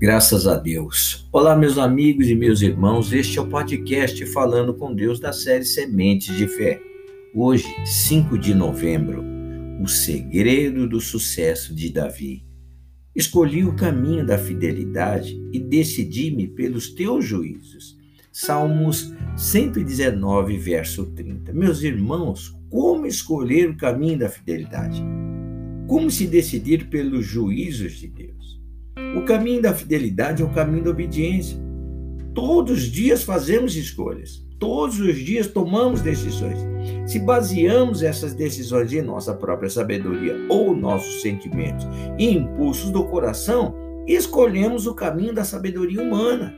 Graças a Deus. Olá, meus amigos e meus irmãos. Este é o podcast Falando com Deus da série Sementes de Fé. Hoje, 5 de novembro, o segredo do sucesso de Davi. Escolhi o caminho da fidelidade e decidi-me pelos teus juízos. Salmos 119, verso 30. Meus irmãos, como escolher o caminho da fidelidade? Como se decidir pelos juízos de Deus? O caminho da fidelidade é o caminho da obediência. Todos os dias fazemos escolhas, todos os dias tomamos decisões. Se baseamos essas decisões em nossa própria sabedoria ou nossos sentimentos e impulsos do coração, escolhemos o caminho da sabedoria humana.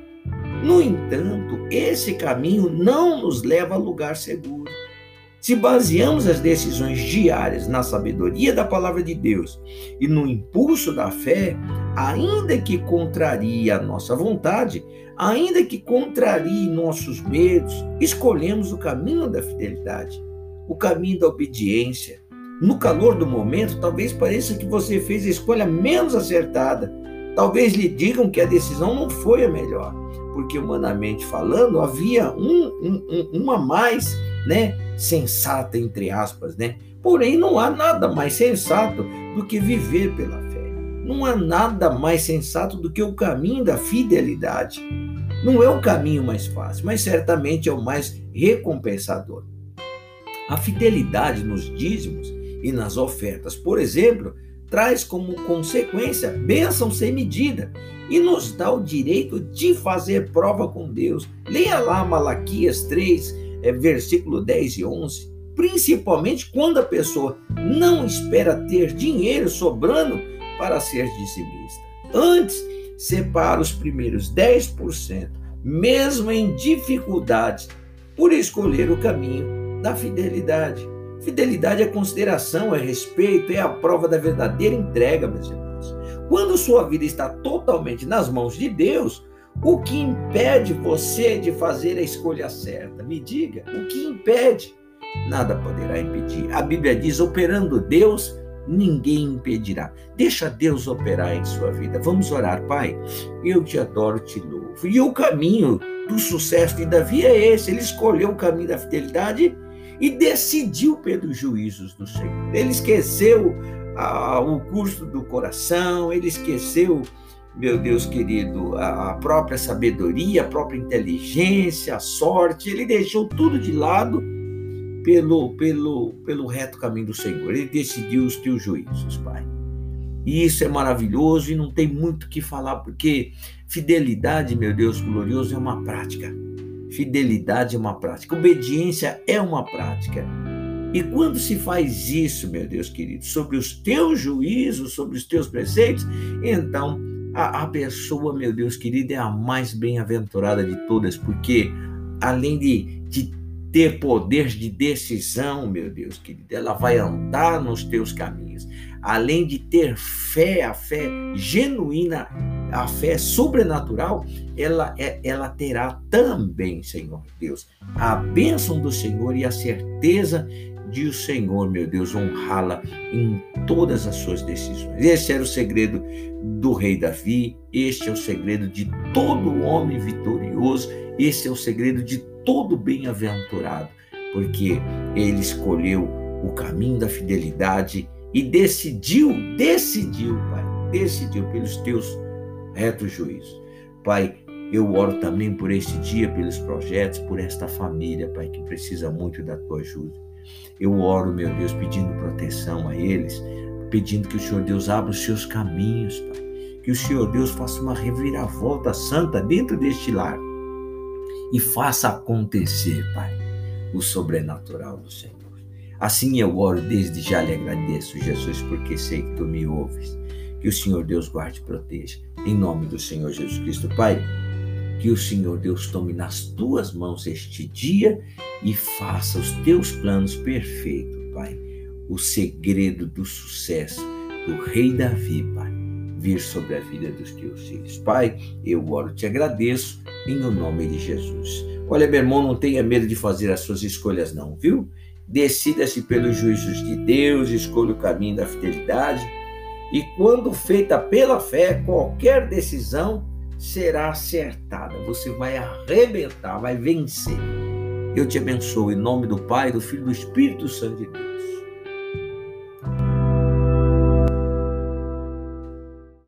No entanto, esse caminho não nos leva a lugar seguro. Se baseamos as decisões diárias na sabedoria da palavra de Deus e no impulso da fé, ainda que contrarie a nossa vontade, ainda que contrarie nossos medos, escolhemos o caminho da fidelidade, o caminho da obediência. No calor do momento, talvez pareça que você fez a escolha menos acertada. Talvez lhe digam que a decisão não foi a melhor, porque humanamente falando, havia um, um, um, uma mais, né, sensata entre aspas, né? Porém, não há nada mais sensato do que viver pela fé. Não há nada mais sensato do que o caminho da fidelidade. Não é o caminho mais fácil, mas certamente é o mais recompensador. A fidelidade nos dízimos e nas ofertas, por exemplo, traz como consequência bênção sem medida e nos dá o direito de fazer prova com Deus. Leia lá Malaquias 3, é, versículo 10 e 11. Principalmente quando a pessoa não espera ter dinheiro sobrando para ser dizimista. Antes, separa os primeiros 10%, mesmo em dificuldades, por escolher o caminho da fidelidade. Fidelidade é consideração, é respeito, é a prova da verdadeira entrega, meus irmãos. Quando sua vida está totalmente nas mãos de Deus, o que impede você de fazer a escolha certa? Me diga, o que impede? Nada poderá impedir. A Bíblia diz: operando Deus, ninguém impedirá. Deixa Deus operar em sua vida. Vamos orar, Pai. Eu te adoro, te louvo. E o caminho do sucesso de Davi é esse. Ele escolheu o caminho da fidelidade e decidiu pelos juízos do Senhor. Ele esqueceu ah, o curso do coração, ele esqueceu, meu Deus querido, a própria sabedoria, a própria inteligência, a sorte, ele deixou tudo de lado pelo, pelo, pelo reto caminho do Senhor. Ele decidiu os teus juízos, Pai. E isso é maravilhoso e não tem muito o que falar, porque fidelidade, meu Deus glorioso, é uma prática. Fidelidade é uma prática. Obediência é uma prática. E quando se faz isso, meu Deus querido, sobre os teus juízos, sobre os teus preceitos, então a, a pessoa, meu Deus querido, é a mais bem-aventurada de todas, porque além de, de ter poder de decisão, meu Deus querido. Ela vai andar nos teus caminhos. Além de ter fé, a fé genuína, a fé sobrenatural, ela, é, ela terá também, Senhor Deus, a bênção do Senhor e a certeza de o Senhor, meu Deus, honrá-la em todas as suas decisões. Esse era o segredo do rei Davi, este é o segredo de todo homem vitorioso, esse é o segredo de todo bem-aventurado, porque ele escolheu o caminho da fidelidade e decidiu, decidiu, Pai, decidiu pelos teus retos juízos. Pai, eu oro também por este dia, pelos projetos, por esta família, Pai, que precisa muito da tua ajuda. Eu oro, meu Deus, pedindo proteção a eles, pedindo que o Senhor Deus abra os seus caminhos, Pai. Que o Senhor Deus faça uma reviravolta santa dentro deste lar e faça acontecer, Pai, o sobrenatural do Senhor. Assim eu oro desde já lhe agradeço, Jesus, porque sei que tu me ouves. Que o Senhor Deus guarde e proteja. Em nome do Senhor Jesus Cristo, Pai, que o Senhor Deus tome nas tuas mãos este dia e faça os teus planos perfeitos, Pai. O segredo do sucesso do rei Davi, Pai, vir sobre a vida dos teus filhos. Pai, eu oro, te agradeço em o nome de Jesus. Olha, meu irmão, não tenha medo de fazer as suas escolhas, não, viu? Decida-se pelos juízos de Deus, escolha o caminho da fidelidade. E quando feita pela fé, qualquer decisão será acertada. Você vai arrebentar, vai vencer. Eu te abençoo em nome do Pai, do Filho e do Espírito Santo de Deus.